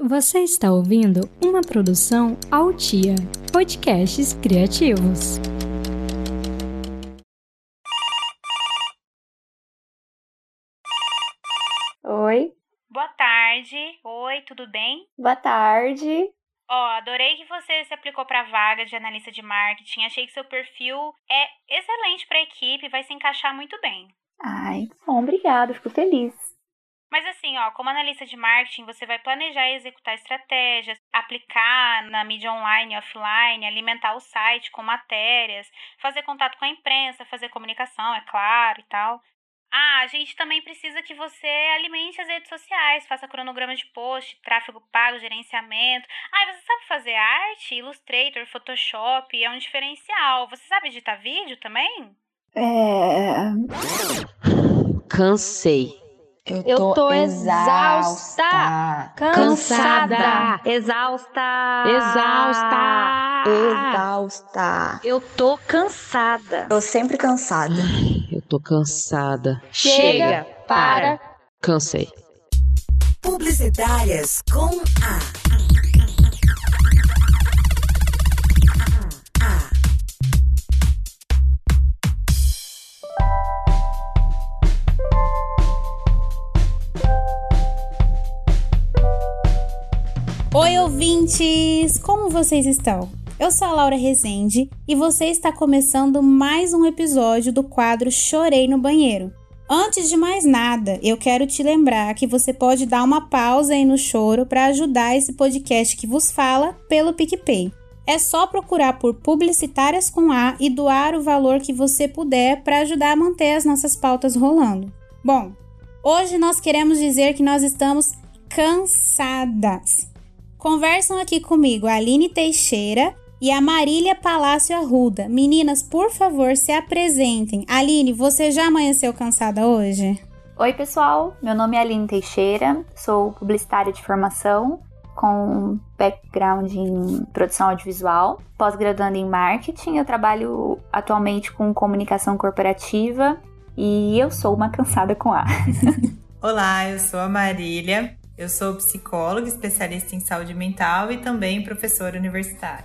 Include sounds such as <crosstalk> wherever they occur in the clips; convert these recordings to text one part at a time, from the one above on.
Você está ouvindo uma produção Altia, podcasts criativos. Oi, Boa tarde. Oi, tudo bem? boa tarde. Ó, adorei que você se aplicou para vaga de analista de marketing. Achei que seu perfil é excelente para a equipe, vai se encaixar muito bem. Ai, bom, obrigada, fico feliz. Mas assim, ó, como analista de marketing, você vai planejar e executar estratégias, aplicar na mídia online e offline, alimentar o site com matérias, fazer contato com a imprensa, fazer comunicação, é claro, e tal. Ah, a gente também precisa que você alimente as redes sociais, faça cronograma de post, tráfego pago, gerenciamento. Ah, você sabe fazer arte, Illustrator, Photoshop, é um diferencial. Você sabe editar vídeo também? É. Cansei. Eu tô exausta. Cansada. Exausta. Exausta. Exausta. Eu tô cansada. Tô sempre cansada. Eu tô cansada. Chega, para. Cansei. Publicitárias com A. A. ouvintes! Como vocês estão? Eu sou a Laura Rezende e você está começando mais um episódio do quadro Chorei no Banheiro. Antes de mais nada, eu quero te lembrar que você pode dar uma pausa aí no choro para ajudar esse podcast que vos fala pelo PicPay. É só procurar por Publicitárias com A e doar o valor que você puder para ajudar a manter as nossas pautas rolando. Bom, hoje nós queremos dizer que nós estamos cansadas. Conversam aqui comigo a Aline Teixeira e a Marília Palácio Arruda. Meninas, por favor, se apresentem. Aline, você já amanheceu cansada hoje? Oi, pessoal. Meu nome é Aline Teixeira, sou publicitária de formação com background em produção audiovisual, pós-graduando em marketing. Eu trabalho atualmente com comunicação corporativa e eu sou uma <laughs> cansada com A. Olá, eu sou a Marília. Eu sou psicóloga, especialista em saúde mental e também professora universitária.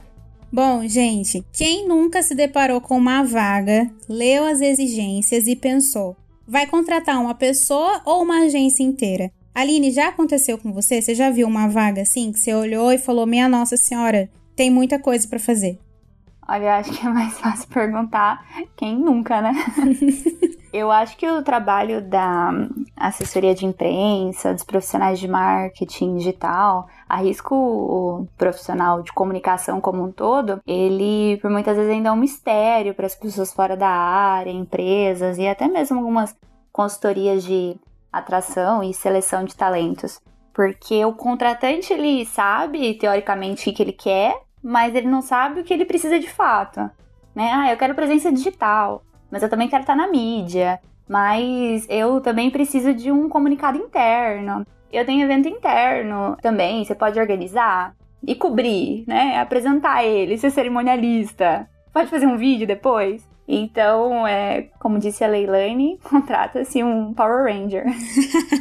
Bom, gente, quem nunca se deparou com uma vaga, leu as exigências e pensou: vai contratar uma pessoa ou uma agência inteira? Aline, já aconteceu com você? Você já viu uma vaga assim que você olhou e falou: Minha Nossa Senhora, tem muita coisa para fazer? Olha, eu acho que é mais fácil perguntar quem nunca, né? <laughs> eu acho que o trabalho da assessoria de imprensa, dos profissionais de marketing digital, arrisco o profissional de comunicação como um todo, ele por muitas vezes ainda é um mistério para as pessoas fora da área, empresas e até mesmo algumas consultorias de atração e seleção de talentos. Porque o contratante ele sabe teoricamente o que ele quer, mas ele não sabe o que ele precisa de fato. Né? Ah, eu quero presença digital, mas eu também quero estar na mídia, mas eu também preciso de um comunicado interno. Eu tenho evento interno também, você pode organizar e cobrir, né? Apresentar ele, ser cerimonialista. Pode fazer um vídeo depois. Então, é, como disse a Leilani, <laughs> contrata-se um Power Ranger.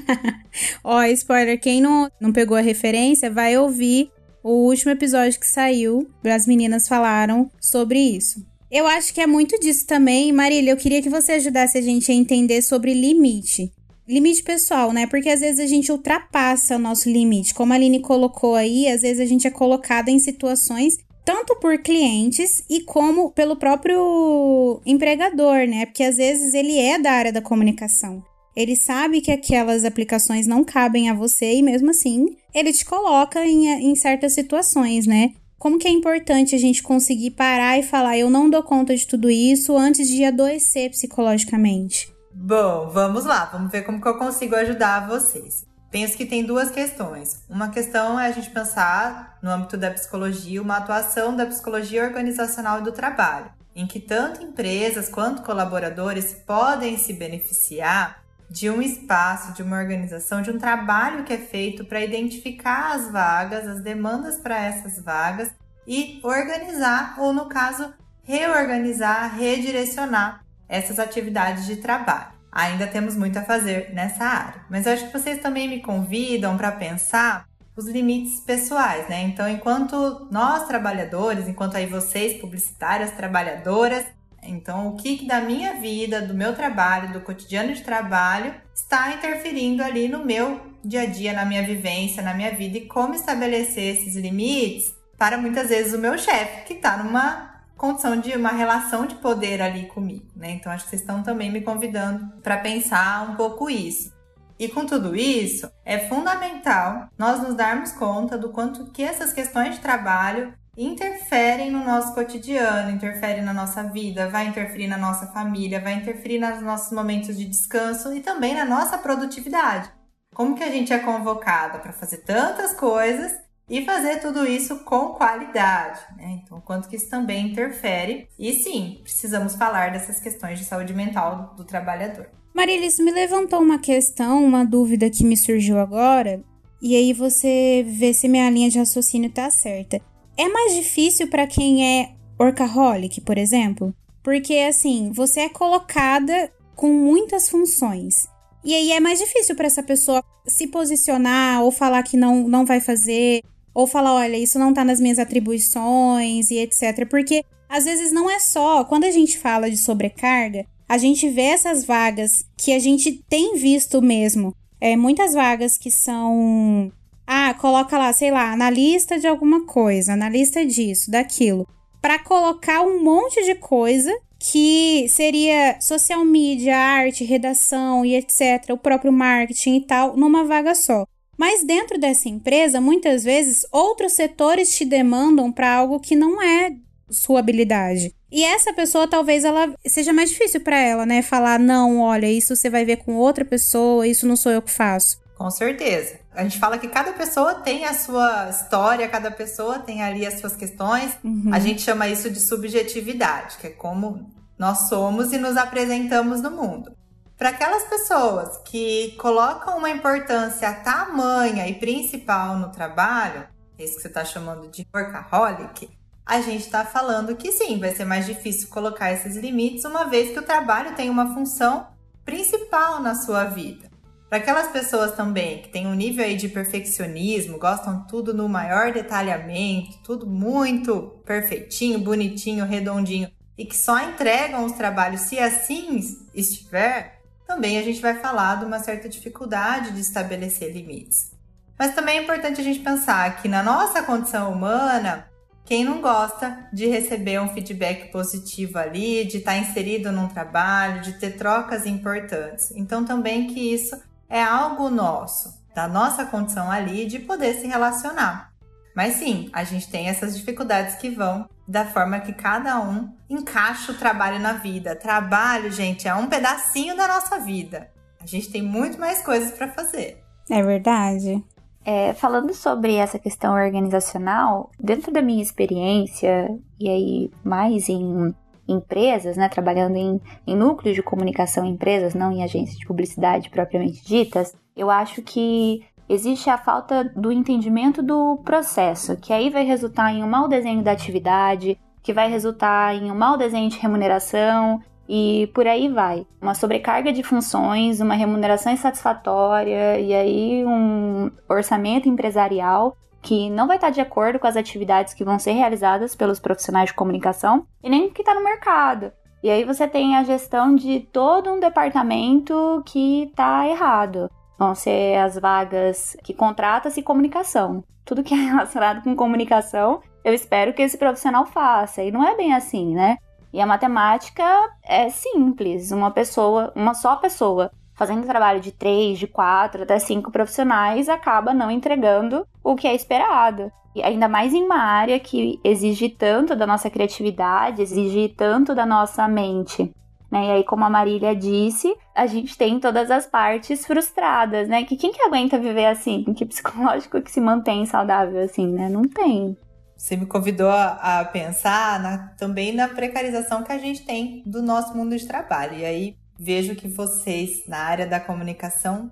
<laughs> Ó, spoiler, quem não, não pegou a referência, vai ouvir o último episódio que saiu, as meninas falaram sobre isso. Eu acho que é muito disso também. Marília, eu queria que você ajudasse a gente a entender sobre limite. Limite pessoal, né? Porque às vezes a gente ultrapassa o nosso limite. Como a Aline colocou aí, às vezes a gente é colocada em situações tanto por clientes e como pelo próprio empregador, né? Porque às vezes ele é da área da comunicação. Ele sabe que aquelas aplicações não cabem a você e mesmo assim ele te coloca em, em certas situações, né? Como que é importante a gente conseguir parar e falar, eu não dou conta de tudo isso antes de adoecer psicologicamente? Bom, vamos lá, vamos ver como que eu consigo ajudar vocês. Penso que tem duas questões. Uma questão é a gente pensar, no âmbito da psicologia, uma atuação da psicologia organizacional e do trabalho, em que tanto empresas quanto colaboradores podem se beneficiar de um espaço, de uma organização, de um trabalho que é feito para identificar as vagas, as demandas para essas vagas e organizar, ou no caso, reorganizar, redirecionar essas atividades de trabalho. Ainda temos muito a fazer nessa área, mas acho que vocês também me convidam para pensar os limites pessoais, né? Então, enquanto nós trabalhadores, enquanto aí vocês publicitárias, trabalhadoras, então o que da minha vida, do meu trabalho, do cotidiano de trabalho está interferindo ali no meu dia a dia, na minha vivência, na minha vida e como estabelecer esses limites para muitas vezes o meu chefe, que está numa condição de uma relação de poder ali comigo, né? Então acho que vocês estão também me convidando para pensar um pouco isso. E com tudo isso, é fundamental nós nos darmos conta do quanto que essas questões de trabalho interferem no nosso cotidiano, interferem na nossa vida, vai interferir na nossa família, vai interferir nos nossos momentos de descanso e também na nossa produtividade. Como que a gente é convocada para fazer tantas coisas e fazer tudo isso com qualidade, né? Então, quanto que isso também interfere. E sim, precisamos falar dessas questões de saúde mental do trabalhador. Marília, isso me levantou uma questão, uma dúvida que me surgiu agora, e aí você vê se minha linha de raciocínio tá certa. É mais difícil para quem é workaholic, por exemplo? Porque assim, você é colocada com muitas funções. E aí é mais difícil para essa pessoa se posicionar ou falar que não, não vai fazer, ou falar, olha, isso não tá nas minhas atribuições e etc. Porque às vezes não é só, quando a gente fala de sobrecarga, a gente vê essas vagas que a gente tem visto mesmo. É, muitas vagas que são. Ah, coloca lá, sei lá, analista de alguma coisa, analista disso, daquilo. Para colocar um monte de coisa que seria social media, arte, redação e etc., o próprio marketing e tal, numa vaga só. Mas dentro dessa empresa, muitas vezes, outros setores te demandam para algo que não é sua habilidade. E essa pessoa talvez ela seja mais difícil para ela, né? Falar, não, olha, isso você vai ver com outra pessoa, isso não sou eu que faço. Com certeza. A gente fala que cada pessoa tem a sua história, cada pessoa tem ali as suas questões. Uhum. A gente chama isso de subjetividade, que é como nós somos e nos apresentamos no mundo. Para aquelas pessoas que colocam uma importância tamanha e principal no trabalho, isso que você está chamando de workaholic, a gente está falando que sim, vai ser mais difícil colocar esses limites, uma vez que o trabalho tem uma função principal na sua vida. Para aquelas pessoas também que têm um nível aí de perfeccionismo, gostam tudo no maior detalhamento, tudo muito perfeitinho, bonitinho, redondinho e que só entregam os trabalhos se assim estiver, também a gente vai falar de uma certa dificuldade de estabelecer limites. Mas também é importante a gente pensar que na nossa condição humana, quem não gosta de receber um feedback positivo ali, de estar inserido num trabalho, de ter trocas importantes? Então, também que isso é algo nosso, da nossa condição ali, de poder se relacionar. Mas sim, a gente tem essas dificuldades que vão da forma que cada um encaixa o trabalho na vida. Trabalho, gente, é um pedacinho da nossa vida. A gente tem muito mais coisas para fazer. É verdade. É, falando sobre essa questão organizacional, dentro da minha experiência, e aí mais em empresas, né, trabalhando em, em núcleos de comunicação em empresas, não em agências de publicidade propriamente ditas, eu acho que existe a falta do entendimento do processo, que aí vai resultar em um mau desenho da atividade, que vai resultar em um mau desenho de remuneração, e por aí vai. Uma sobrecarga de funções, uma remuneração insatisfatória e aí um orçamento empresarial que não vai estar de acordo com as atividades que vão ser realizadas pelos profissionais de comunicação e nem que está no mercado. E aí você tem a gestão de todo um departamento que está errado. Vão ser as vagas que contrata-se comunicação. Tudo que é relacionado com comunicação, eu espero que esse profissional faça. E não é bem assim, né? E a matemática é simples. Uma pessoa, uma só pessoa, fazendo trabalho de três, de quatro, até cinco profissionais, acaba não entregando o que é esperado. E ainda mais em uma área que exige tanto da nossa criatividade, exige tanto da nossa mente. Né? E aí, como a Marília disse, a gente tem todas as partes frustradas, né? Que quem que aguenta viver assim? Que psicológico que se mantém saudável assim, né? Não tem. Você me convidou a, pensar na, também na precarização que a gente tem do nosso mundo de trabalho. E aí vejo que vocês, na área da comunicação,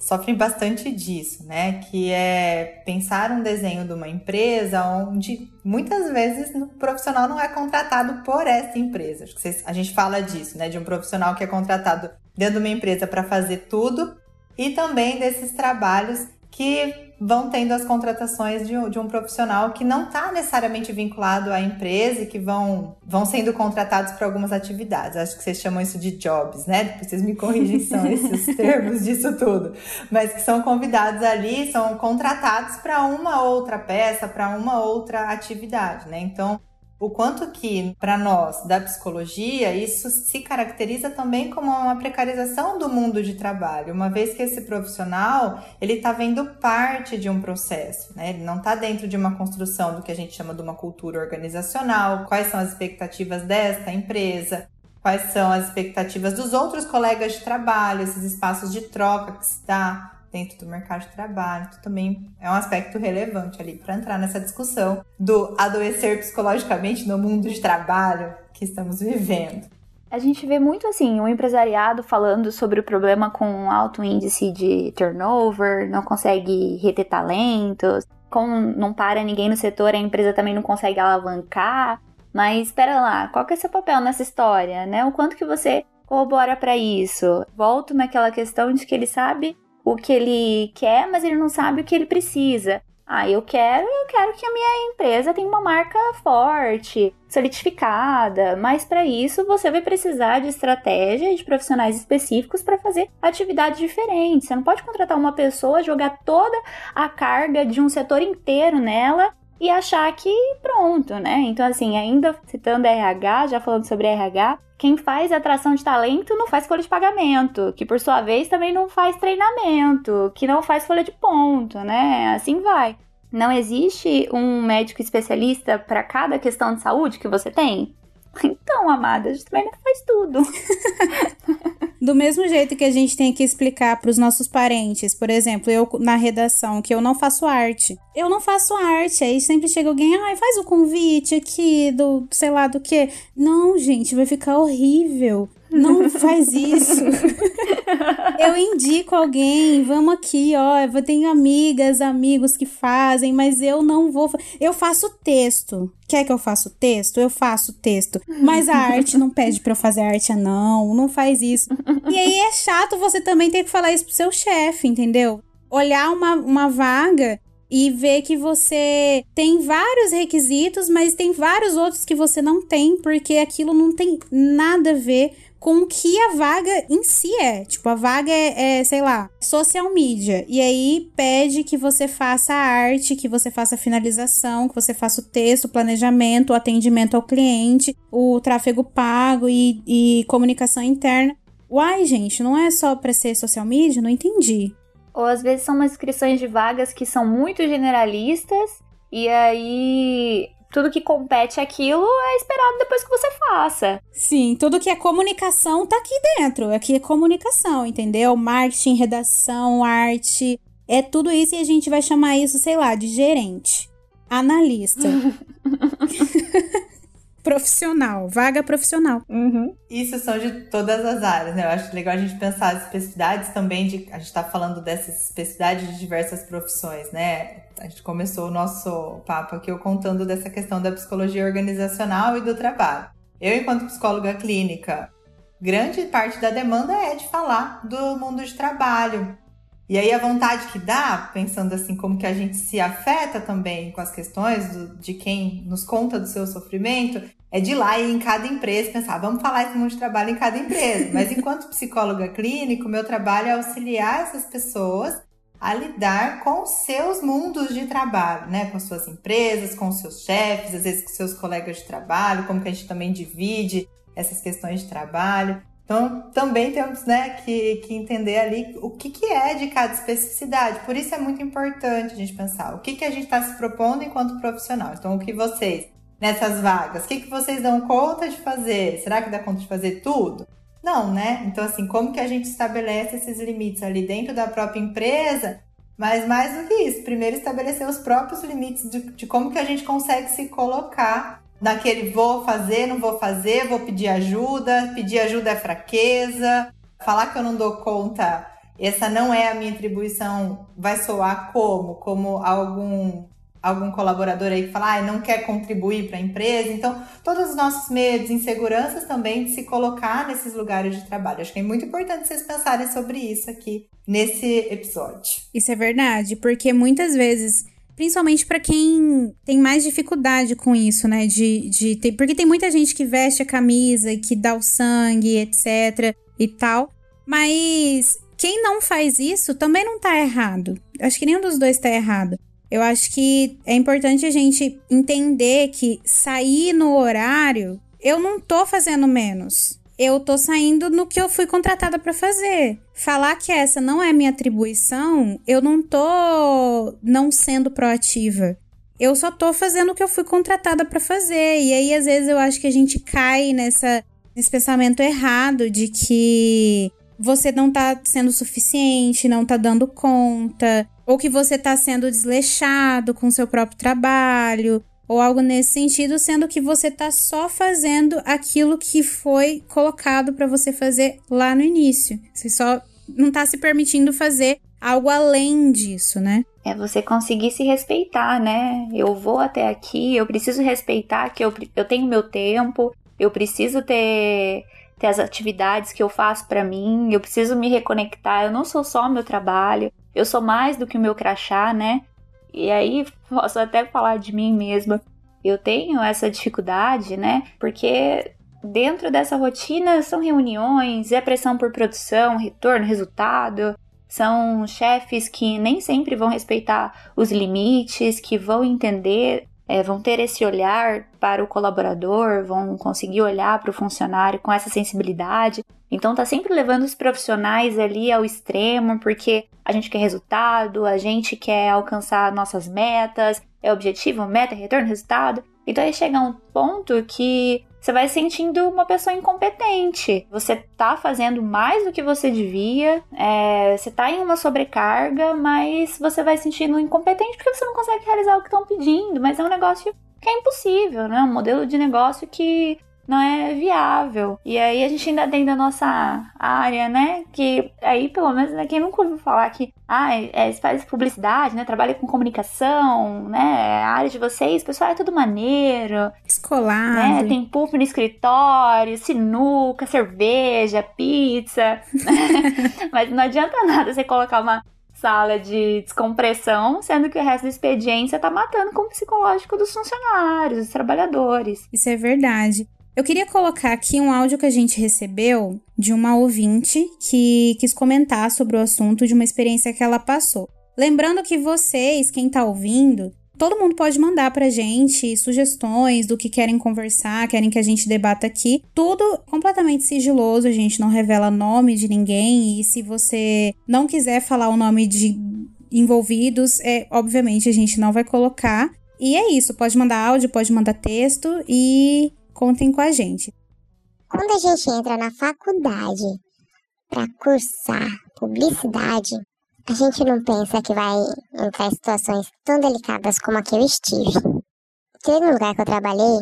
sofrem bastante disso, né? Que é pensar um desenho de uma empresa onde muitas vezes o profissional não é contratado por essa empresa. A gente fala disso, né? De um profissional que é contratado dentro de uma empresa para fazer tudo e também desses trabalhos que vão tendo as contratações de, de um profissional que não está necessariamente vinculado à empresa e que vão, vão sendo contratados para algumas atividades. Acho que vocês chamam isso de jobs, né? Depois vocês me corrigem, são <laughs> esses termos disso tudo. Mas que são convidados ali, são contratados para uma outra peça, para uma outra atividade, né? Então, o quanto que, para nós, da psicologia, isso se caracteriza também como uma precarização do mundo de trabalho, uma vez que esse profissional, ele está vendo parte de um processo, né? Ele não está dentro de uma construção do que a gente chama de uma cultura organizacional, quais são as expectativas desta empresa, quais são as expectativas dos outros colegas de trabalho, esses espaços de troca que se dá, dentro do mercado de trabalho. Então, também é um aspecto relevante ali para entrar nessa discussão do adoecer psicologicamente no mundo de trabalho que estamos vivendo. A gente vê muito assim o empresariado falando sobre o problema com alto índice de turnover, não consegue reter talentos, como não para ninguém no setor, a empresa também não consegue alavancar. Mas espera lá, qual que é seu papel nessa história, né? O quanto que você corrobora para isso? Volto naquela questão de que ele sabe o que ele quer, mas ele não sabe o que ele precisa. Ah, eu quero, eu quero que a minha empresa tenha uma marca forte, solidificada, mas para isso você vai precisar de estratégia e de profissionais específicos para fazer atividades diferentes. Você não pode contratar uma pessoa, jogar toda a carga de um setor inteiro nela e achar que pronto, né? Então, assim, ainda citando RH, já falando sobre RH, quem faz atração de talento não faz folha de pagamento, que por sua vez também não faz treinamento, que não faz folha de ponto, né? Assim vai. Não existe um médico especialista para cada questão de saúde que você tem? <laughs> Então, amada, a gente também não faz tudo. <laughs> Do mesmo jeito que a gente tem que explicar para os nossos parentes, por exemplo, eu na redação, que eu não faço arte. Eu não faço arte, aí sempre chega alguém, ai, faz o convite aqui do, sei lá, do que. Não, gente, vai ficar horrível. Não faz isso. <laughs> eu indico alguém, vamos aqui, ó. Eu tenho amigas, amigos que fazem, mas eu não vou. Eu faço texto. Quer que eu faça o texto? Eu faço texto. Mas a arte não pede pra eu fazer arte, não. Não faz isso. E aí é chato você também ter que falar isso pro seu chefe, entendeu? Olhar uma, uma vaga e ver que você tem vários requisitos, mas tem vários outros que você não tem, porque aquilo não tem nada a ver com o que a vaga em si é. Tipo, a vaga é, é, sei lá, social media. E aí pede que você faça a arte, que você faça a finalização, que você faça o texto, o planejamento, o atendimento ao cliente, o tráfego pago e, e comunicação interna. Uai, gente, não é só para ser social media? Não entendi. Ou às vezes são umas inscrições de vagas que são muito generalistas e aí tudo que compete aquilo é esperado depois que você faça. Sim, tudo que é comunicação tá aqui dentro. Aqui é comunicação, entendeu? Marketing, redação, arte. É tudo isso e a gente vai chamar isso, sei lá, de gerente. Analista. <laughs> <laughs> profissional, vaga profissional. Uhum. Isso são de todas as áreas, né? Eu acho legal a gente pensar as especificidades também de. A gente tá falando dessas especificidades de diversas profissões, né? A gente começou o nosso papo aqui eu contando dessa questão da psicologia organizacional e do trabalho. Eu, enquanto psicóloga clínica, grande parte da demanda é de falar do mundo de trabalho. E aí a vontade que dá, pensando assim como que a gente se afeta também com as questões do, de quem nos conta do seu sofrimento, é de ir lá e em cada empresa pensar, vamos falar esse mundo de trabalho em cada empresa. <laughs> Mas enquanto psicóloga clínica, o meu trabalho é auxiliar essas pessoas a lidar com seus mundos de trabalho, né? Com suas empresas, com seus chefes, às vezes com seus colegas de trabalho, como que a gente também divide essas questões de trabalho. Então, também temos né, que, que entender ali o que, que é de cada especificidade. Por isso é muito importante a gente pensar o que, que a gente está se propondo enquanto profissional. Então, o que vocês, nessas vagas, o que, que vocês dão conta de fazer? Será que dá conta de fazer tudo? Não, né? Então, assim, como que a gente estabelece esses limites ali dentro da própria empresa? Mas mais do que isso, primeiro estabelecer os próprios limites de, de como que a gente consegue se colocar naquele vou fazer, não vou fazer, vou pedir ajuda, pedir ajuda é fraqueza, falar que eu não dou conta, essa não é a minha atribuição, vai soar como? Como algum algum colaborador aí que fala, ah, não quer contribuir para a empresa. Então, todos os nossos medos, inseguranças também de se colocar nesses lugares de trabalho. Acho que é muito importante vocês pensarem sobre isso aqui nesse episódio. Isso é verdade, porque muitas vezes, principalmente para quem tem mais dificuldade com isso, né? De, de ter, porque tem muita gente que veste a camisa e que dá o sangue, etc. e tal. Mas quem não faz isso também não tá errado. Acho que nenhum dos dois tá errado. Eu acho que é importante a gente entender que sair no horário, eu não tô fazendo menos. Eu tô saindo no que eu fui contratada para fazer. Falar que essa não é minha atribuição, eu não tô não sendo proativa. Eu só tô fazendo o que eu fui contratada para fazer. E aí às vezes eu acho que a gente cai nessa nesse pensamento errado de que você não tá sendo suficiente, não tá dando conta, ou que você tá sendo desleixado com seu próprio trabalho, ou algo nesse sentido, sendo que você tá só fazendo aquilo que foi colocado para você fazer lá no início. Você só não tá se permitindo fazer algo além disso, né? É você conseguir se respeitar, né? Eu vou até aqui, eu preciso respeitar que eu, eu tenho meu tempo, eu preciso ter ter as atividades que eu faço para mim, eu preciso me reconectar, eu não sou só meu trabalho, eu sou mais do que o meu crachá, né? E aí <laughs> posso até falar de mim mesma. Eu tenho essa dificuldade, né? Porque dentro dessa rotina são reuniões, é pressão por produção, retorno, resultado. São chefes que nem sempre vão respeitar os limites, que vão entender é, vão ter esse olhar para o colaborador, vão conseguir olhar para o funcionário com essa sensibilidade. Então tá sempre levando os profissionais ali ao extremo, porque a gente quer resultado, a gente quer alcançar nossas metas, é objetivo, meta, retorno, resultado. Então aí chega um ponto que você vai sentindo uma pessoa incompetente. Você tá fazendo mais do que você devia, é, você tá em uma sobrecarga, mas você vai sentindo incompetente porque você não consegue realizar o que estão pedindo. Mas é um negócio que é impossível, né? Um modelo de negócio que não é viável. E aí a gente ainda tem da nossa área, né? Que aí, pelo menos, né, quem nunca ouviu falar que ah, é, é faz publicidade, né? Trabalha com comunicação, né? A área de vocês, pessoal, é tudo maneiro. Escolar. Né? Tem puff no escritório, sinuca, cerveja, pizza. <laughs> Mas não adianta nada você colocar uma sala de descompressão, sendo que o resto do expediente você tá matando com o psicológico dos funcionários, dos trabalhadores. Isso é verdade. Eu queria colocar aqui um áudio que a gente recebeu de uma ouvinte que quis comentar sobre o assunto de uma experiência que ela passou. Lembrando que vocês, quem tá ouvindo, todo mundo pode mandar pra gente sugestões do que querem conversar, querem que a gente debata aqui. Tudo completamente sigiloso, a gente não revela nome de ninguém e se você não quiser falar o nome de envolvidos, é obviamente a gente não vai colocar. E é isso, pode mandar áudio, pode mandar texto e Contem com a gente. Quando a gente entra na faculdade para cursar publicidade, a gente não pensa que vai entrar em situações tão delicadas como a que eu estive. Teve um lugar que eu trabalhei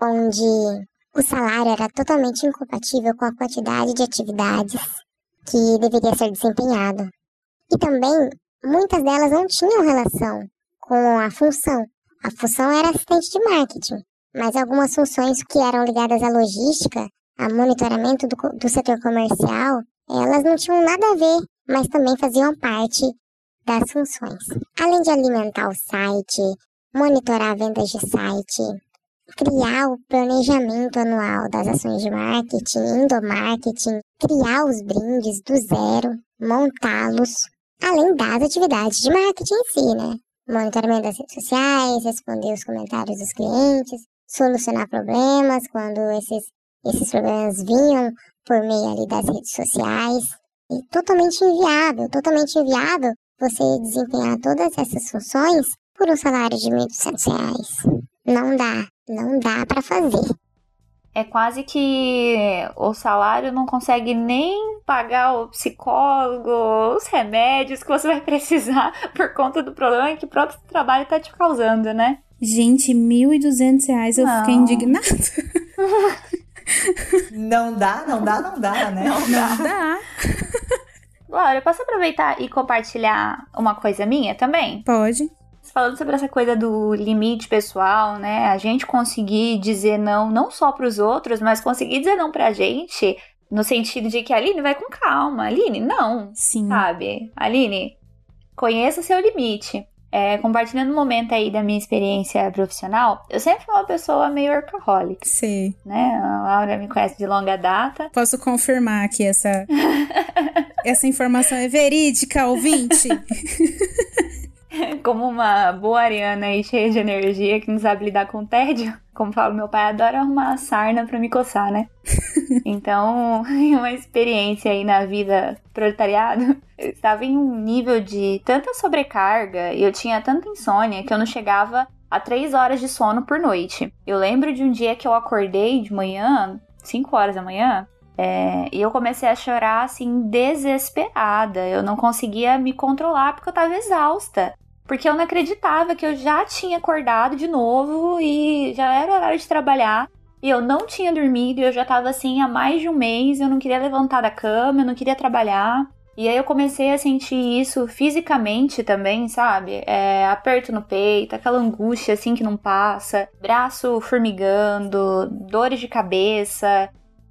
onde o salário era totalmente incompatível com a quantidade de atividades que deveria ser desempenhado. E também, muitas delas não tinham relação com a função. A função era assistente de marketing mas algumas funções que eram ligadas à logística, a monitoramento do, do setor comercial, elas não tinham nada a ver, mas também faziam parte das funções. Além de alimentar o site, monitorar vendas de site, criar o planejamento anual das ações de marketing, endomarketing, criar os brindes do zero, montá-los, além das atividades de marketing em si, né? Monitoramento das redes sociais, responder os comentários dos clientes, solucionar problemas quando esses, esses problemas vinham por meio ali das redes sociais. E totalmente inviável, totalmente inviável você desempenhar todas essas funções por um salário de R$ 1.200. Não dá, não dá para fazer. É quase que o salário não consegue nem pagar o psicólogo, os remédios que você vai precisar <laughs> por conta do problema que o próprio trabalho está te causando, né? Gente, 1.200 reais eu Não. fiquei indignada. <laughs> Não dá, não dá, não dá, né? Não dá. <laughs> Dá. Glória, posso aproveitar e compartilhar uma coisa minha também? Pode. Falando sobre essa coisa do limite pessoal, né? A gente conseguir dizer não, não só para os outros, mas conseguir dizer não pra gente, No sentido de que, Aline, vai com calma. Aline, não. Sim. Sabe? Aline, conheça seu limite. É, compartilhando um momento aí da minha experiência profissional, eu sempre fui uma pessoa meio workaholic, Sei. né? A Laura me conhece de longa data. Posso confirmar que essa, <laughs> essa informação é verídica, ouvinte? <laughs> <laughs> Como uma boa ariana aí cheia de energia que não sabe lidar com o tédio. Como fala meu pai, adora arrumar sarna pra me coçar, né? <laughs> Então, <laughs> uma experiência aí na vida proletariado, eu estava em um nível de tanta sobrecarga e eu tinha tanta insônia que eu não chegava a três horas de sono por noite. Eu lembro de um dia que eu acordei de manhã, 5 horas da manhã, é, e eu comecei a chorar assim, desesperada. Eu não conseguia me controlar porque eu tava exausta. Porque eu não acreditava que eu já tinha acordado de novo e já era horário de trabalhar. E eu não tinha dormido, e eu já tava assim há mais de um mês, eu não queria levantar da cama, eu não queria trabalhar. E aí eu comecei a sentir isso fisicamente também, sabe? É, aperto no peito, aquela angústia assim que não passa, braço formigando, dores de cabeça.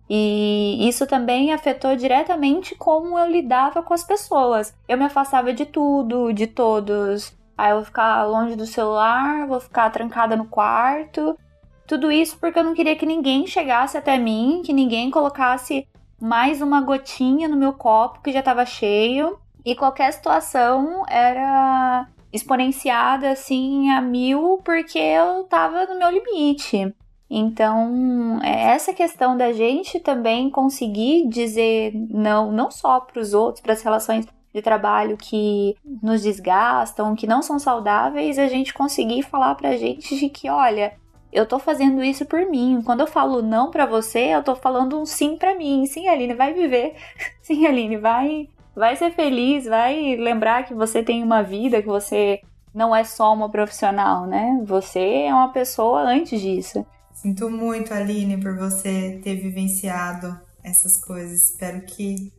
E isso também afetou diretamente como eu lidava com as pessoas. Eu me afastava de tudo, de todos. Aí eu vou ficar longe do celular, vou ficar trancada no quarto. Tudo isso porque eu não queria que ninguém chegasse até mim, que ninguém colocasse mais uma gotinha no meu copo que já estava cheio. E qualquer situação era exponenciada assim a mil porque eu tava no meu limite. Então, é essa questão da gente também conseguir dizer não, não só para os outros, para as relações de trabalho que nos desgastam, que não são saudáveis, a gente conseguir falar pra gente de que, olha, eu tô fazendo isso por mim. Quando eu falo não para você, eu tô falando um sim para mim. Sim, Aline, vai viver. <laughs> Sim, Aline, vai, vai ser feliz, vai lembrar que você tem uma vida, que você não é só uma profissional, né? Você é uma pessoa antes disso. Sinto muito, Aline, por você ter vivenciado essas coisas. Espero que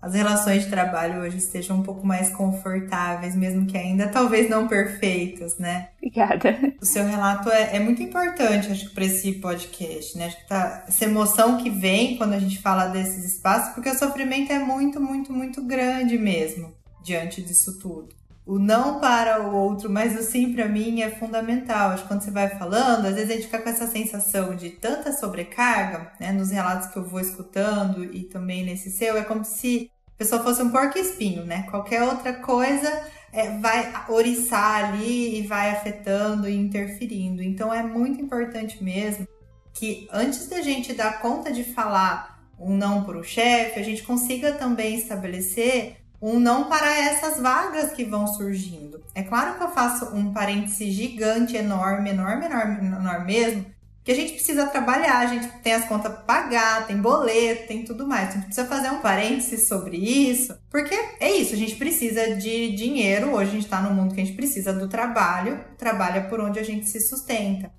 as relações de trabalho hoje estejam um pouco mais confortáveis, mesmo que ainda talvez não perfeitas, né? Obrigada. O seu relato é, é muito importante, acho que, para esse podcast, né? Acho que tá, essa emoção que vem quando a gente fala desses espaços, porque o sofrimento é muito, muito, muito grande mesmo diante disso tudo. O não para o outro, mas o sim para mim é fundamental. Acho que quando você vai falando, às vezes a gente fica com essa sensação de tanta sobrecarga, né? Nos relatos que eu vou escutando e também nesse seu, é como se a pessoa fosse um porco espinho, né? Qualquer outra coisa é, vai oriçar ali e vai afetando e interferindo. Então é muito importante mesmo que antes da gente dar conta de falar um não para o chefe, a gente consiga também estabelecer um não para essas vagas que vão surgindo. É claro que eu faço um parêntese gigante, enorme, enorme, enorme, enorme mesmo, que a gente precisa trabalhar, a gente tem as contas para pagar, tem boleto, tem tudo mais. A gente precisa fazer um parênteses sobre isso, porque é isso, a gente precisa de dinheiro. Hoje a gente está no mundo que a gente precisa do trabalho, trabalha por onde a gente se sustenta.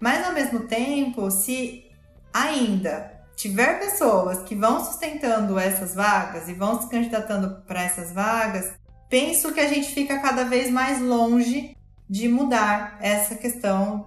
Mas ao mesmo tempo, se ainda tiver pessoas que vão sustentando essas vagas e vão se candidatando para essas vagas, penso que a gente fica cada vez mais longe de mudar essa questão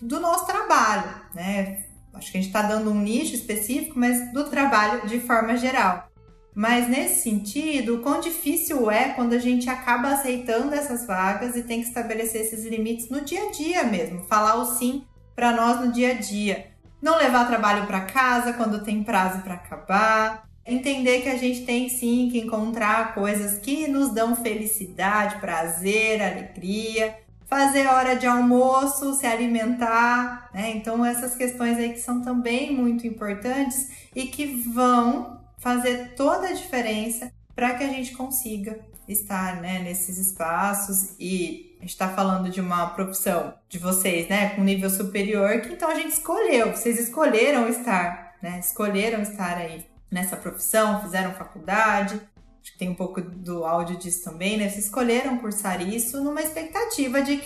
do nosso trabalho, né? Acho que a gente está dando um nicho específico, mas do trabalho de forma geral. Mas nesse sentido, o quão difícil é quando a gente acaba aceitando essas vagas e tem que estabelecer esses limites no dia a dia mesmo, falar o sim para nós no dia a dia. Não levar trabalho para casa quando tem prazo para acabar. Entender que a gente tem sim que encontrar coisas que nos dão felicidade, prazer, alegria fazer hora de almoço, se alimentar, né? Então essas questões aí que são também muito importantes e que vão fazer toda a diferença para que a gente consiga estar né, nesses espaços e a gente está falando de uma profissão de vocês, né, com nível superior, que então a gente escolheu, vocês escolheram estar, né, escolheram estar aí nessa profissão, fizeram faculdade, acho que tem um pouco do áudio disso também, né? Vocês escolheram cursar isso numa expectativa de,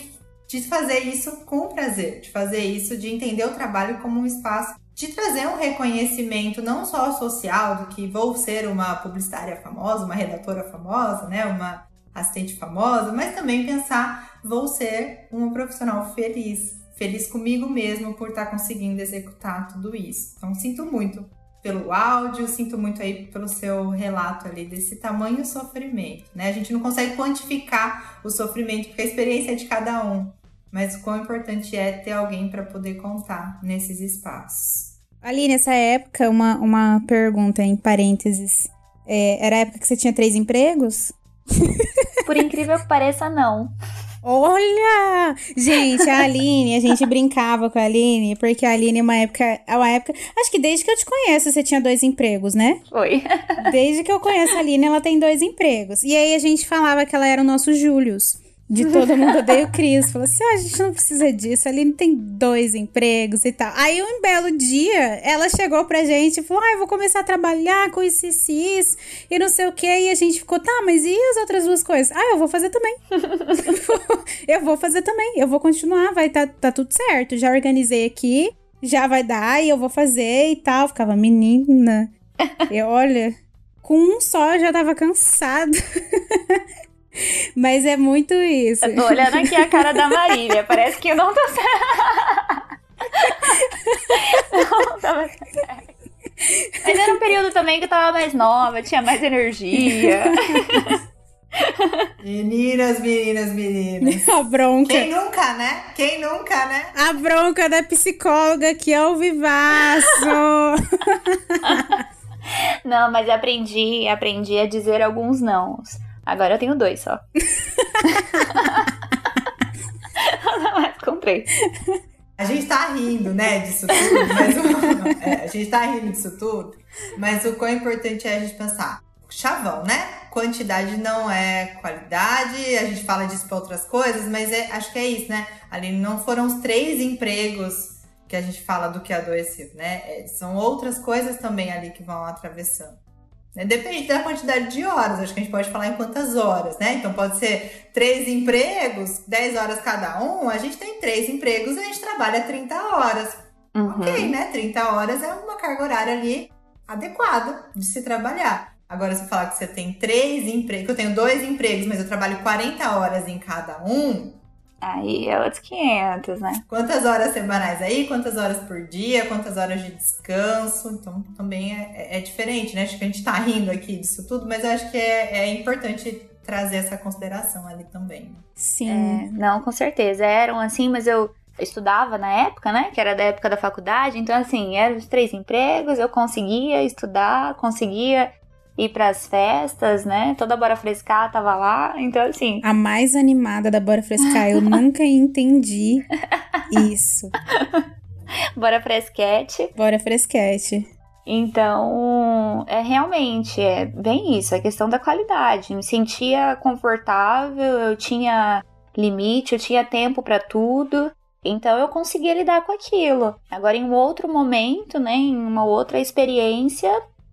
de fazer isso com prazer, de fazer isso, de entender o trabalho como um espaço de trazer um reconhecimento não só social do que vou ser uma publicitária famosa, uma redatora famosa, né, uma assistente famosa, mas também pensar vou ser uma profissional feliz, feliz comigo mesmo por estar conseguindo executar tudo isso. Então sinto muito pelo áudio, sinto muito aí pelo seu relato ali desse tamanho sofrimento, né? A gente não consegue quantificar o sofrimento porque a experiência é de cada um, mas o quão importante é ter alguém para poder contar nesses espaços. Ali nessa época, uma, uma pergunta em parênteses. É, era a época que você tinha três empregos? Por incrível que pareça, não. Olha! Gente, a Aline, a gente brincava com a Aline, porque a Aline, uma época, é uma época. Acho que desde que eu te conheço, você tinha dois empregos, né? Foi. Desde que eu conheço a Aline, ela tem dois empregos. E aí a gente falava que ela era o nosso Július de <laughs> todo mundo odeia o Cris. Falou assim: ah, a gente não precisa disso. A Aline tem dois empregos e tal. Aí, um belo dia, ela chegou pra gente e falou: ah, eu vou começar a trabalhar com isso, isso, isso e não sei o que. E a gente ficou: tá, mas e as outras duas coisas? Ah, eu vou fazer também. <laughs> eu vou fazer também. Eu vou continuar, vai tá, tá tudo certo. Já organizei aqui, já vai dar e eu vou fazer e tal. Ficava, menina. <laughs> E olha, com um só eu já tava cansado. Mas é muito isso. Eu tô olhando aqui a cara da Marília. Parece que eu não tô não tava certo. Mas era um período também que eu tava mais nova, tinha mais energia. <laughs> Meninas, meninas, meninas. A bronca. Quem nunca, né? Quem nunca, né? A bronca da psicóloga que é o vivaço. <laughs> não, mas aprendi, aprendi a dizer alguns nãos. Agora eu tenho dois só. mais comprei. A gente tá rindo, né, disso tudo, mas o, é, a gente tá rindo disso tudo, mas o quão importante é a gente pensar. Chavão, né? Quantidade não é qualidade, a gente fala disso para outras coisas, mas é, acho que é isso, né? Ali não foram os três empregos que a gente fala do que adoeceu, né? É, são outras coisas também ali que vão atravessando. Né? Depende da quantidade de horas, acho que a gente pode falar em quantas horas, né? Então pode ser três empregos, 10 horas cada um, a gente tem três empregos e a gente trabalha 30 horas. Uhum. Ok, né? 30 horas é uma carga horária ali adequada de se trabalhar. Agora, se eu falar que você tem três empregos, eu tenho dois empregos, mas eu trabalho 40 horas em cada um, Aí é outros 500, né? Quantas horas semanais aí? Quantas horas por dia? Quantas horas de descanso? Então também é, é, diferente, né? Acho que a gente tá rindo aqui disso tudo, mas eu acho que é, é importante trazer essa consideração ali também. Sim. É, não, com certeza. Eram assim, mas eu estudava na época, né? Que era da época da faculdade. Então, assim, eram os três empregos, eu conseguia estudar, conseguia ir para as festas, né? Toda Bora Frescar tava lá, então assim. A mais animada da Bora Frescar, eu nunca <laughs> entendi isso. <laughs> Bora Fresquete. Bora Fresquete. Então, é realmente, é bem isso, a questão da qualidade. Me sentia confortável, eu tinha limite, eu tinha tempo para tudo. Então eu conseguia lidar com aquilo. Agora, em um outro momento, né, em uma outra experiência,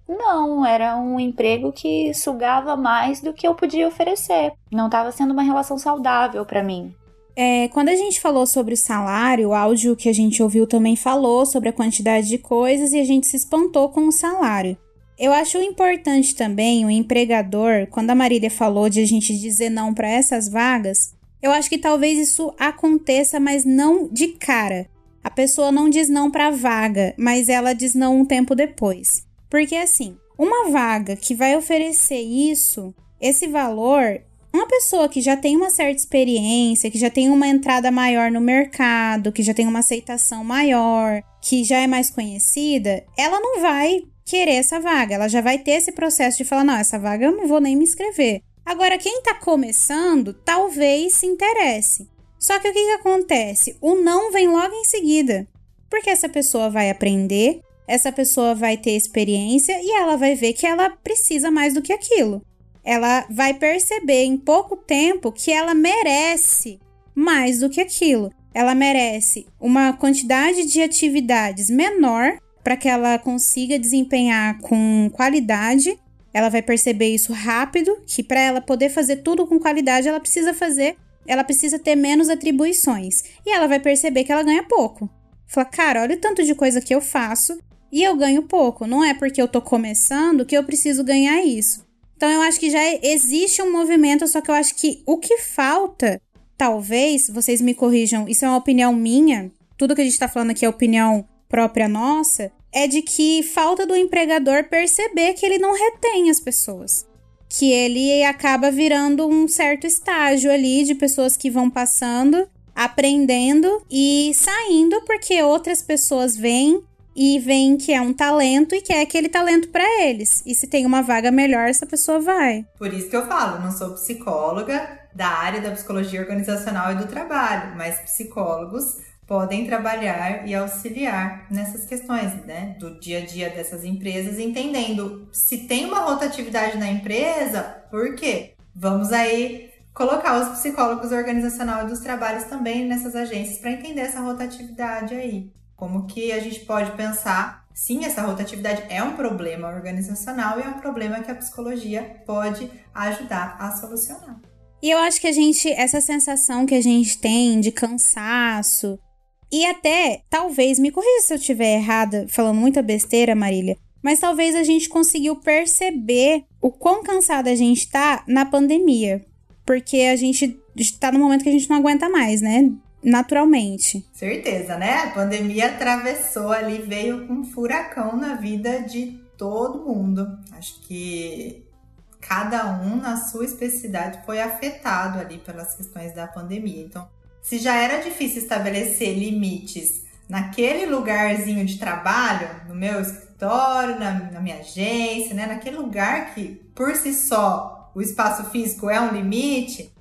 não, era um emprego que sugava mais do que eu podia oferecer. Não estava sendo uma relação saudável para mim. É, quando a gente falou sobre o salário, o áudio que a gente ouviu também falou sobre a quantidade de coisas e a gente se espantou com o salário. Eu acho importante também o empregador, quando a Marília falou de a gente dizer não para essas vagas, eu acho que talvez isso aconteça, mas não de cara. A pessoa não diz não para a vaga, mas ela diz não um tempo depois. Porque assim, uma vaga que vai oferecer isso, esse valor, uma pessoa que já tem uma certa experiência, que já tem uma entrada maior no mercado, que já tem uma aceitação maior, que já é mais conhecida, ela não vai querer essa vaga. Ela já vai ter esse processo de falar: não, essa vaga eu não vou nem me inscrever. Agora, quem está começando, talvez se interesse. Só que o que, que acontece? O não vem logo em seguida. Porque essa pessoa vai aprender, essa pessoa vai ter experiência e ela vai ver que ela precisa mais do que aquilo. Ela vai perceber em pouco tempo que ela merece mais do que aquilo. Ela merece uma quantidade de atividades menor para que ela consiga desempenhar com qualidade. Ela vai perceber isso rápido, que para ela poder fazer tudo com qualidade, ela precisa fazer, ela precisa ter menos atribuições. E ela vai perceber que ela ganha pouco. Fala, cara, olha o tanto de coisa que eu faço e eu ganho pouco. Não é porque eu tô começando que eu preciso ganhar isso. Então eu acho que já existe um movimento, só que eu acho que o que falta, talvez, vocês me corrijam, isso é uma opinião minha, tudo que a gente tá falando aqui é opinião própria nossa, é de que falta do empregador perceber que ele não retém as pessoas. Que ele acaba virando um certo estágio ali de pessoas que vão passando, aprendendo e saindo porque outras pessoas vêm e veem que é um talento e quer aquele talento para eles. E se tem uma vaga melhor, essa pessoa vai. Por isso que eu falo, não sou psicóloga da área da psicologia organizacional e do trabalho, mas psicólogos podem trabalhar e auxiliar nessas questões, né, do dia a dia dessas empresas, entendendo se tem uma rotatividade na empresa, por quê? Vamos aí colocar os psicólogos organizacional e dos trabalhos também nessas agências para entender essa rotatividade aí. Como que a gente pode pensar, sim, essa rotatividade é um problema organizacional e é um problema que a psicologia pode ajudar a solucionar. E eu acho que a gente, essa sensação que a gente tem de cansaço, e até, talvez, me corrija se eu estiver errada, falando muita besteira, Marília, mas talvez a gente conseguiu perceber o quão cansada a gente tá na pandemia. Porque a gente está no momento que a gente não aguenta mais, né? Naturalmente. Certeza, né? A pandemia atravessou ali, veio um furacão na vida de todo mundo. Acho que cada um na sua especificidade foi afetado ali pelas questões da pandemia. Então, se já era difícil estabelecer limites naquele lugarzinho de trabalho, no meu escritório, na, na minha agência, né? Naquele lugar que por si só o espaço físico é um limite,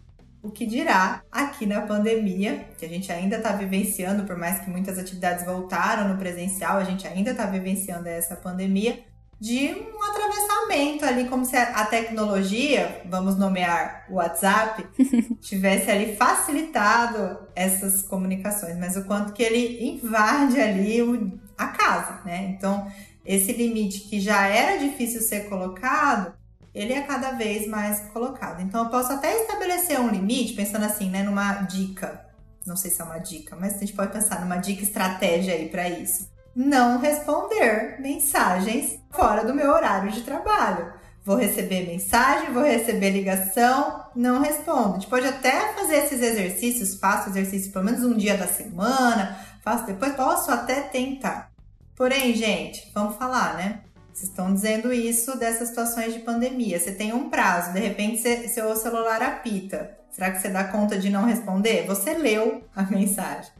o que dirá aqui na pandemia, que a gente ainda está vivenciando, por mais que muitas atividades voltaram no presencial, a gente ainda está vivenciando essa pandemia de um atravessamento ali, como se a tecnologia, vamos nomear o WhatsApp, <laughs> tivesse ali facilitado essas comunicações, mas o quanto que ele invade ali o, a casa, né? Então, esse limite que já era difícil ser colocado, ele é cada vez mais colocado. Então, eu posso até estabelecer um limite, pensando assim, né, numa dica. Não sei se é uma dica, mas a gente pode pensar numa dica estratégia aí para isso não responder mensagens fora do meu horário de trabalho. Vou receber mensagem, vou receber ligação, não respondo. A gente pode até fazer esses exercícios, faço exercício pelo menos um dia da semana, faço depois, posso até tentar. Porém, gente, vamos falar, né? Vocês estão dizendo isso dessas situações de pandemia. Você tem um prazo, de repente seu celular apita. Será que você dá conta de não responder? Você leu a <laughs> mensagem.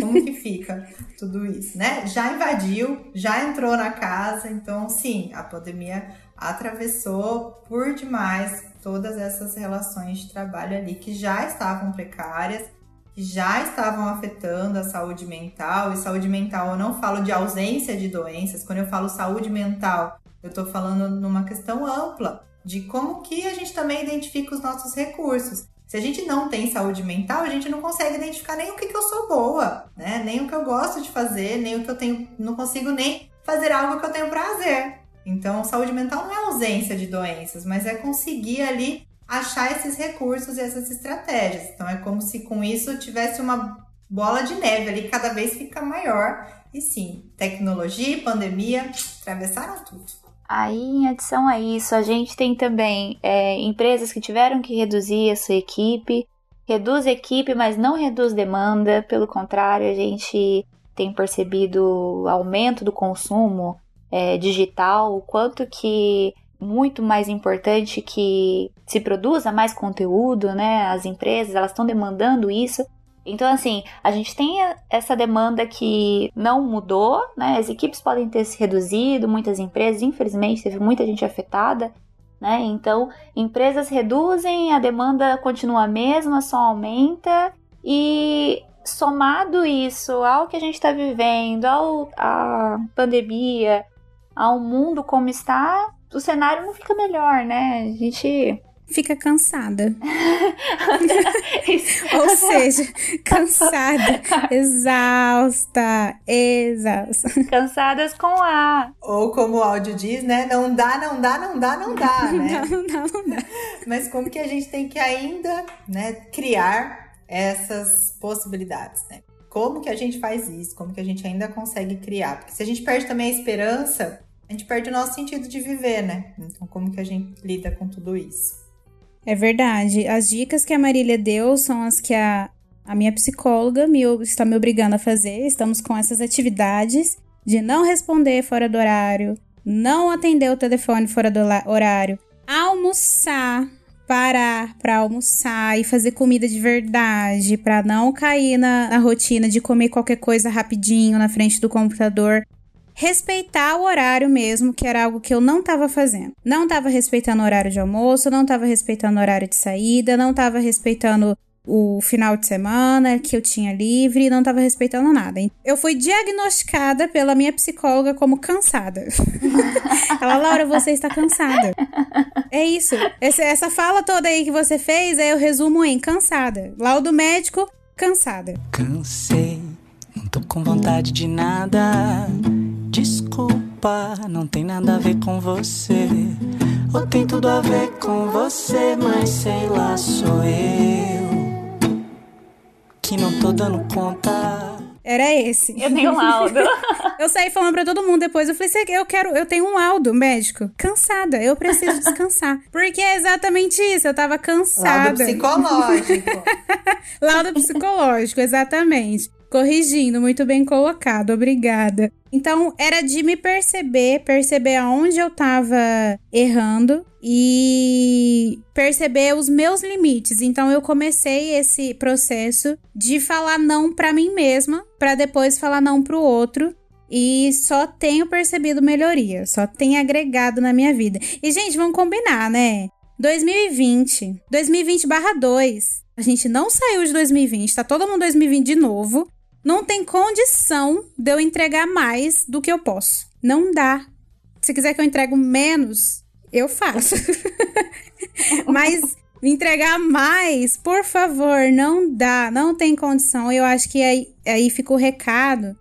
Como que fica tudo isso, né? Já invadiu, já entrou na casa, então sim, a pandemia atravessou por demais todas essas relações de trabalho ali que já estavam precárias, já estavam afetando a saúde mental. E saúde mental eu não falo de ausência de doenças, quando eu falo saúde mental, eu estou falando numa questão ampla de como que a gente também identifica os nossos recursos. Se a gente não tem saúde mental, a gente não consegue identificar nem o que, que eu sou boa, né? Nem o que eu gosto de fazer, nem o que eu tenho. Não consigo nem fazer algo que eu tenho prazer. Então, saúde mental não é ausência de doenças, mas é conseguir ali achar esses recursos e essas estratégias. Então, é como se com isso tivesse uma bola de neve ali, cada vez fica maior. E sim, tecnologia e pandemia atravessaram tudo. Aí, em adição a isso, a gente tem também é, empresas que tiveram que reduzir a sua equipe, reduz a equipe, mas não reduz demanda, pelo contrário, a gente tem percebido aumento do consumo é, digital, o quanto que muito mais importante que se produza mais conteúdo, né? As empresas elas estão demandando isso então, assim, a gente tem essa demanda que não mudou, né? As equipes podem ter se reduzido, muitas empresas, infelizmente, teve muita gente afetada, né? Então, empresas reduzem, a demanda continua a mesma, só aumenta e somado isso ao que a gente está vivendo, ao à pandemia, ao mundo como está, o cenário não fica melhor, né? A gente fica cansada. <laughs> Ou seja, cansada, <laughs> exausta, exausta. Cansadas com A. Ou como o áudio diz, né? Não dá, não dá, não dá, não dá, <laughs> né? Não, não, não dá. Mas como que a gente tem que ainda, né, criar essas possibilidades, né? Como que a gente faz isso? Como que a gente ainda consegue criar? Porque se a gente perde também a esperança, a gente perde o nosso sentido de viver, né? Então, como que a gente lida com tudo isso? É verdade. As dicas que a Marília deu são as que a, a minha psicóloga me, está me obrigando a fazer. Estamos com essas atividades. de não responder fora do horário, não atender o telefone fora do horário, almoçar, parar para almoçar e fazer comida de verdade, para não cair na, na rotina de comer qualquer coisa rapidinho na frente do computador respeitar o horário mesmo, que era algo que eu não estava fazendo. Não estava respeitando o horário de almoço, não estava respeitando o horário de saída, não estava respeitando o final de semana que eu tinha livre, não estava respeitando nada. Eu fui diagnosticada pela minha psicóloga como cansada. <laughs> Ela, Laura, você está cansada. É isso. Esse, essa fala toda aí que você fez, aí eu resumo em cansada. Laudo médico, cansada. Cansei, não tô com vontade de nada. Desculpa, não tem nada a ver com você. Ou tem tudo a ver com você, mas sei lá, sou eu que não tô dando conta. Era esse. Eu tenho um laudo. <laughs> eu saí falando pra todo mundo depois. Eu falei, eu quero, eu tenho um laudo médico. Cansada, eu preciso descansar. <laughs> Porque é exatamente isso, eu tava cansada. Laudo psicológico. <laughs> laudo psicológico, exatamente. Corrigindo, muito bem colocado, obrigada. Então, era de me perceber, perceber aonde eu tava errando e perceber os meus limites. Então, eu comecei esse processo de falar não para mim mesma, para depois falar não pro outro. E só tenho percebido melhoria, só tem agregado na minha vida. E, gente, vamos combinar, né? 2020, 2020/2. A gente não saiu de 2020, tá todo mundo 2020 de novo. Não tem condição de eu entregar mais do que eu posso. Não dá. Se quiser que eu entregue menos, eu faço. <laughs> Mas entregar mais, por favor, não dá, não tem condição. Eu acho que aí, aí fica o recado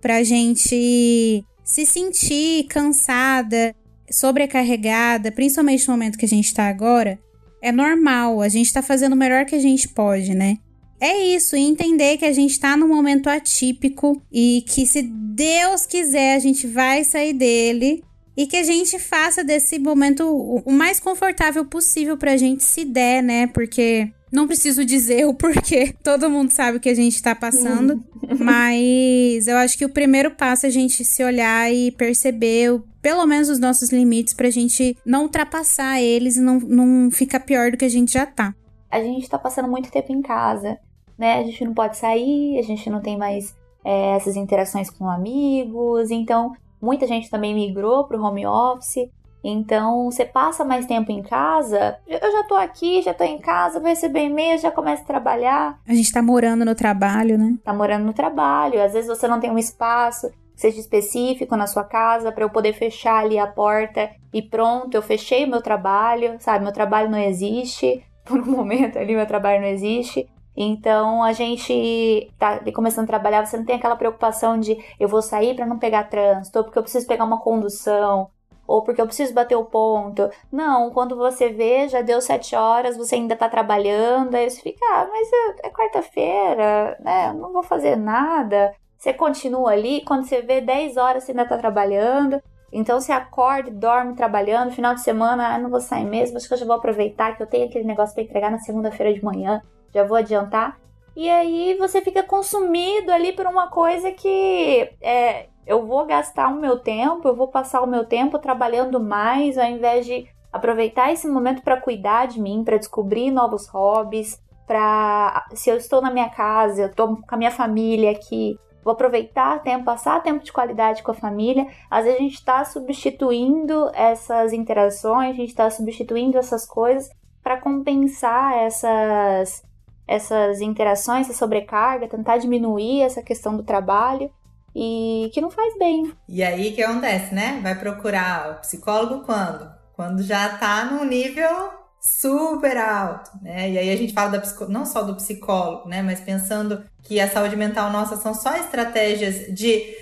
pra gente se sentir cansada, sobrecarregada, principalmente no momento que a gente tá agora. É normal, a gente tá fazendo o melhor que a gente pode, né? É isso, entender que a gente tá num momento atípico e que se Deus quiser a gente vai sair dele e que a gente faça desse momento o mais confortável possível pra gente se der, né? Porque não preciso dizer o porquê, <laughs> todo mundo sabe o que a gente tá passando, mas eu acho que o primeiro passo é a gente se olhar e perceber pelo menos os nossos limites pra gente não ultrapassar eles e não, não ficar pior do que a gente já tá. A gente tá passando muito tempo em casa né? A gente não pode sair, a gente não tem mais é, essas interações com amigos, então muita gente também migrou para o home office. Então, você passa mais tempo em casa, eu já tô aqui, já tô em casa, vou receber e-mail, já começo a trabalhar. A gente tá morando no trabalho, né? Tá morando no trabalho. Às vezes você não tem um espaço que seja específico na sua casa para eu poder fechar ali a porta e pronto, eu fechei o meu trabalho, sabe? Meu trabalho não existe. <laughs> Por um momento ali, meu trabalho não existe. Então a gente tá começando a trabalhar, você não tem aquela preocupação de eu vou sair para não pegar trânsito, ou porque eu preciso pegar uma condução, ou porque eu preciso bater o ponto. Não, quando você vê, já deu sete horas, você ainda tá trabalhando, aí você fica, ah, mas é, é quarta-feira, né? não vou fazer nada. Você continua ali, quando você vê 10 horas, você ainda tá trabalhando. Então você acorda, dorme trabalhando, final de semana, ah, não vou sair mesmo, acho que eu já vou aproveitar que eu tenho aquele negócio para entregar na segunda-feira de manhã já vou adiantar. E aí você fica consumido ali por uma coisa que é, eu vou gastar o meu tempo, eu vou passar o meu tempo trabalhando mais ao invés de aproveitar esse momento para cuidar de mim, para descobrir novos hobbies, para se eu estou na minha casa, eu estou com a minha família aqui, vou aproveitar tempo, passar tempo de qualidade com a família. Às vezes a gente está substituindo essas interações, a gente está substituindo essas coisas para compensar essas essas interações, essa sobrecarga, tentar diminuir essa questão do trabalho e que não faz bem. E aí que acontece, né? Vai procurar o psicólogo quando? Quando já tá num nível super alto, né? E aí a gente fala da psico... não só do psicólogo, né? Mas pensando que a saúde mental nossa são só estratégias de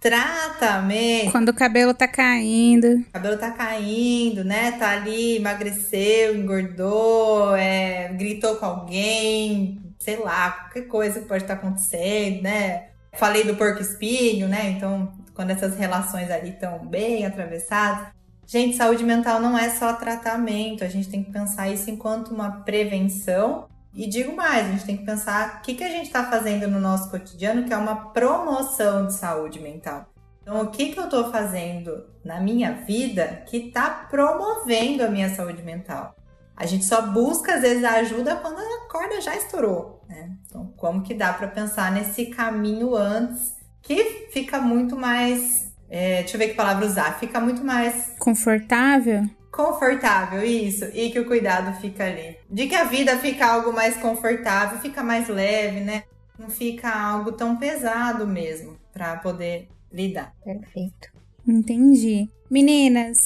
tratamento. Quando o cabelo tá caindo. O cabelo tá caindo, né? Tá ali, emagreceu, engordou, é, gritou com alguém, sei lá, qualquer coisa que pode estar tá acontecendo, né? Falei do porco espinho, né? Então, quando essas relações ali estão bem atravessadas. Gente, saúde mental não é só tratamento, a gente tem que pensar isso enquanto uma prevenção e digo mais, a gente tem que pensar o que, que a gente está fazendo no nosso cotidiano, que é uma promoção de saúde mental. Então, o que, que eu estou fazendo na minha vida que está promovendo a minha saúde mental? A gente só busca, às vezes, a ajuda quando a corda já estourou, né? Então, como que dá para pensar nesse caminho antes, que fica muito mais. É, deixa eu ver que palavra usar. Fica muito mais. Confortável? Confortável, isso. E que o cuidado fica ali. De que a vida fica algo mais confortável, fica mais leve, né? Não fica algo tão pesado mesmo para poder lidar. Perfeito. Entendi. Meninas,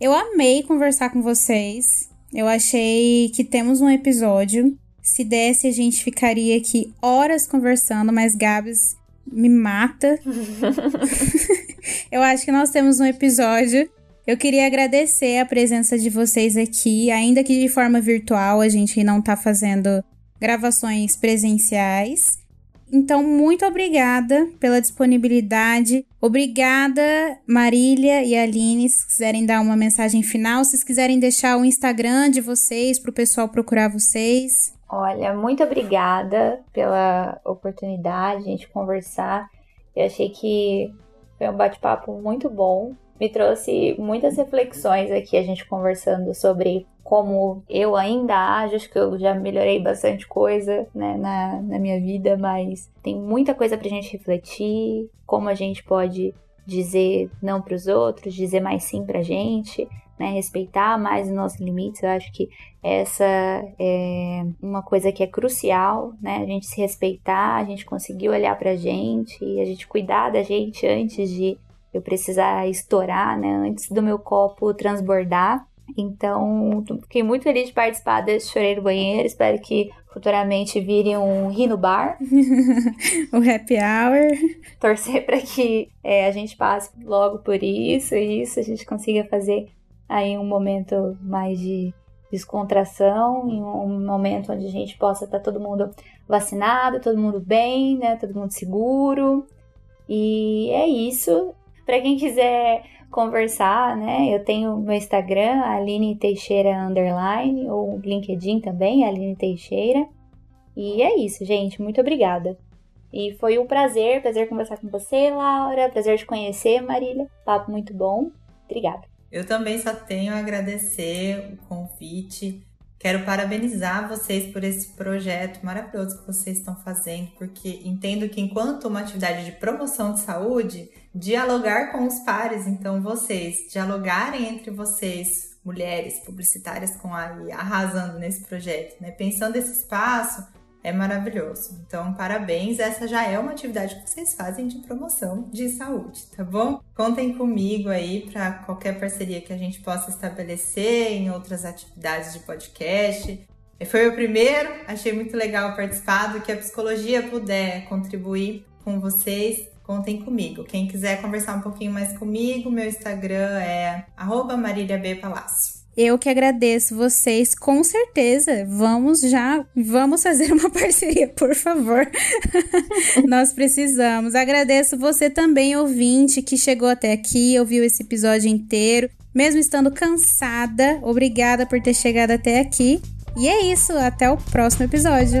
eu amei conversar com vocês. Eu achei que temos um episódio. Se desse, a gente ficaria aqui horas conversando, mas Gabs me mata. <laughs> <laughs> eu acho que nós temos um episódio. Eu queria agradecer a presença de vocês aqui, ainda que de forma virtual, a gente não tá fazendo gravações presenciais. Então, muito obrigada pela disponibilidade. Obrigada, Marília e Aline, se quiserem dar uma mensagem final, se quiserem deixar o Instagram de vocês para o pessoal procurar vocês. Olha, muito obrigada pela oportunidade de a gente conversar. Eu achei que foi um bate-papo muito bom. Me trouxe muitas reflexões aqui, a gente conversando sobre como eu ainda acho, acho que eu já melhorei bastante coisa né, na, na minha vida, mas tem muita coisa pra gente refletir, como a gente pode dizer não para os outros, dizer mais sim pra gente, né, respeitar mais os nossos limites. Eu acho que essa é uma coisa que é crucial, né? A gente se respeitar, a gente conseguir olhar pra gente e a gente cuidar da gente antes de eu precisar estourar, né? Antes do meu copo transbordar. Então, fiquei muito feliz de participar desse Chorei no Banheiro. Espero que futuramente vire um ri no bar. <laughs> o happy hour. Torcer para que é, a gente passe logo por isso e isso a gente consiga fazer aí um momento mais de descontração, em um momento onde a gente possa estar tá todo mundo vacinado, todo mundo bem, né? Todo mundo seguro. E é isso. Para quem quiser conversar, né? Eu tenho meu Instagram, Aline Teixeira Underline, ou LinkedIn também, Aline Teixeira. E é isso, gente. Muito obrigada. E foi um prazer, prazer conversar com você, Laura. Prazer te conhecer, Marília. Papo muito bom. Obrigada. Eu também só tenho a agradecer o convite. Quero parabenizar vocês por esse projeto maravilhoso que vocês estão fazendo, porque entendo que enquanto uma atividade de promoção de saúde, dialogar com os pares, então vocês dialogarem entre vocês, mulheres publicitárias, com a arrasando nesse projeto, né? Pensando esse espaço é maravilhoso. Então, parabéns. Essa já é uma atividade que vocês fazem de promoção de saúde, tá bom? Contem comigo aí para qualquer parceria que a gente possa estabelecer em outras atividades de podcast. Foi o primeiro, achei muito legal participar do que a psicologia puder contribuir com vocês. Contem comigo. Quem quiser conversar um pouquinho mais comigo, meu Instagram é @mariliabpalácio. Eu que agradeço vocês, com certeza. Vamos já, vamos fazer uma <laughs> parceria, por favor. <laughs> Nós precisamos. Agradeço você também, ouvinte, que chegou até aqui, ouviu esse episódio inteiro, mesmo estando cansada. Obrigada por ter chegado até aqui. E é isso, até o próximo episódio.